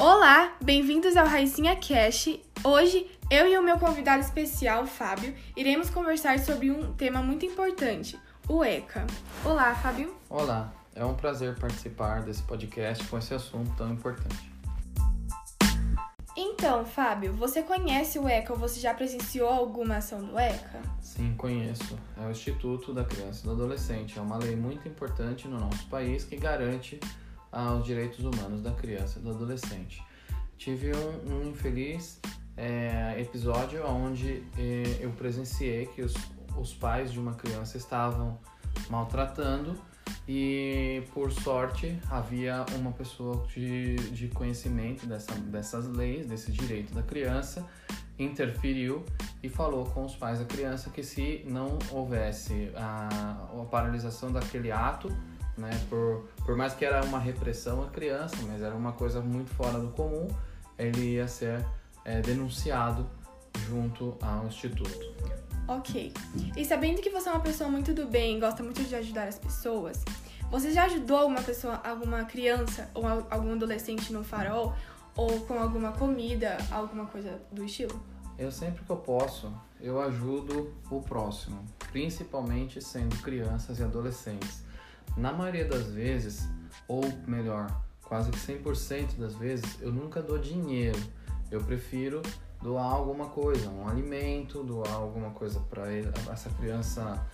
Olá, bem-vindos ao Raicinha Cash. Hoje, eu e o meu convidado especial, Fábio, iremos conversar sobre um tema muito importante, o ECA. Olá, Fábio. Olá, é um prazer participar desse podcast com esse assunto tão importante. Então, Fábio, você conhece o ECA ou você já presenciou alguma ação do ECA? Sim, conheço. É o Instituto da Criança e do Adolescente. É uma lei muito importante no nosso país que garante aos direitos humanos da criança e do adolescente. Tive um, infeliz é, episódio onde é, eu presenciei que os, os pais de uma criança estavam maltratando e por sorte havia uma pessoa de, de conhecimento dessa, dessas leis, desse direito da criança, interferiu e falou com os pais da criança que se não houvesse a, a paralisação daquele ato, né, por, por mais que era uma repressão à criança, mas era uma coisa muito fora do comum, ele ia ser é, denunciado junto ao instituto. Ok. E sabendo que você é uma pessoa muito do bem, gosta muito de ajudar as pessoas, você já ajudou alguma pessoa, alguma criança ou algum adolescente no farol ou com alguma comida, alguma coisa do estilo? Eu sempre que eu posso, eu ajudo o próximo, principalmente sendo crianças e adolescentes. Na maioria das vezes, ou melhor, quase que 100% das vezes, eu nunca dou dinheiro. Eu prefiro doar alguma coisa, um alimento, doar alguma coisa para essa criança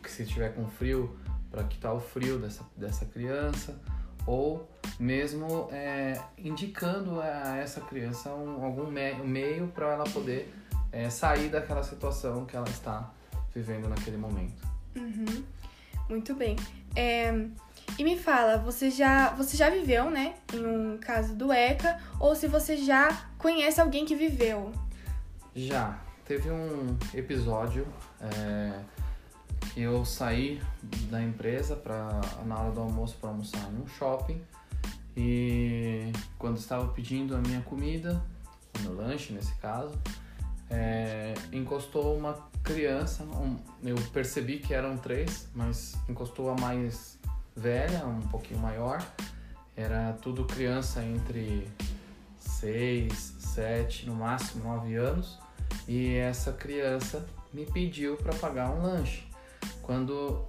que se tiver com frio, para quitar o frio dessa, dessa criança, ou mesmo é, indicando a essa criança um, algum me meio para ela poder é, sair daquela situação que ela está vivendo naquele momento. Uhum. Muito bem. É, e me fala, você já, você já viveu, né, em um caso do ECA, ou se você já conhece alguém que viveu? Já. Teve um episódio é, que eu saí da empresa pra, na hora do almoço para almoçar em um shopping e quando estava pedindo a minha comida, o meu lanche nesse caso, é, encostou uma criança, um, eu percebi que eram três, mas encostou a mais velha, um pouquinho maior. Era tudo criança entre 6, 7, no máximo 9 anos. E essa criança me pediu para pagar um lanche. Quando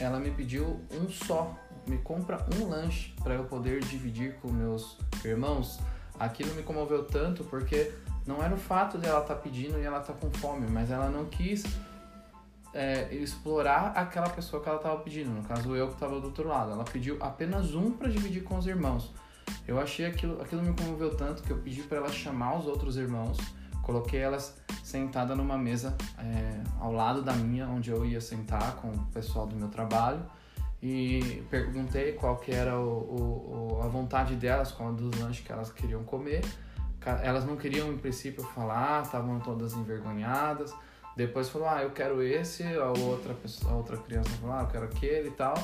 ela me pediu um só, me compra um lanche para eu poder dividir com meus irmãos, aquilo me comoveu tanto porque não era o fato de ela estar tá pedindo e ela estar tá com fome, mas ela não quis é, explorar aquela pessoa que ela estava pedindo. No caso, eu que estava do outro lado. Ela pediu apenas um para dividir com os irmãos. Eu achei aquilo, aquilo me comoveu tanto que eu pedi para ela chamar os outros irmãos. Coloquei elas sentada numa mesa é, ao lado da minha, onde eu ia sentar com o pessoal do meu trabalho e perguntei qual que era o, o, a vontade delas, qual dos lanches que elas queriam comer elas não queriam, em princípio, falar, estavam todas envergonhadas. Depois falou, ah, eu quero esse, a outra, pessoa, a outra criança falou, ah, eu quero aquele e tal.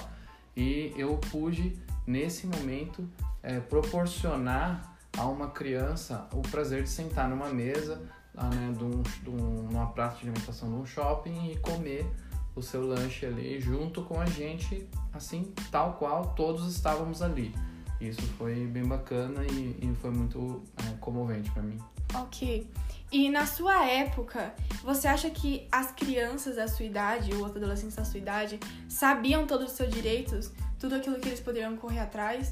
E eu pude, nesse momento, é, proporcionar a uma criança o prazer de sentar numa mesa, ah, né, de um, de um, numa praça de alimentação de um shopping e comer o seu lanche ali junto com a gente, assim, tal qual todos estávamos ali. Isso foi bem bacana e, e foi muito é, comovente para mim. Ok. E na sua época, você acha que as crianças da sua idade, ou os adolescentes da sua idade, sabiam todos os seus direitos? Tudo aquilo que eles poderiam correr atrás?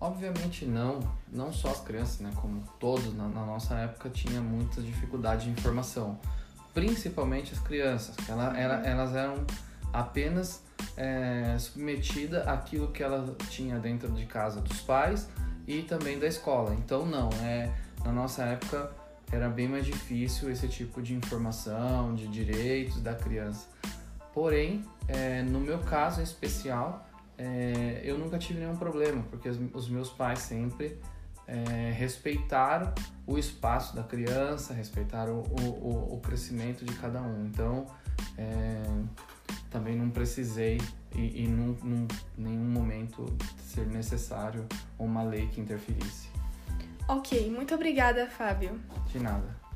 Obviamente não, não só as crianças, né? Como todos na, na nossa época tinha muita dificuldade de informação, principalmente as crianças, que ela, ela, elas eram apenas é, submetida àquilo que ela tinha dentro de casa dos pais e também da escola. Então não, é na nossa época era bem mais difícil esse tipo de informação, de direitos da criança. Porém, é, no meu caso em especial, é, eu nunca tive nenhum problema, porque os, meus pais sempre é, respeitaram o espaço da criança, respeitaram o, o, o crescimento de cada um. Então, é, também não precisei e, e num, num nenhum momento ser necessário uma lei que interferisse. Ok, muito obrigada, Fábio. De nada.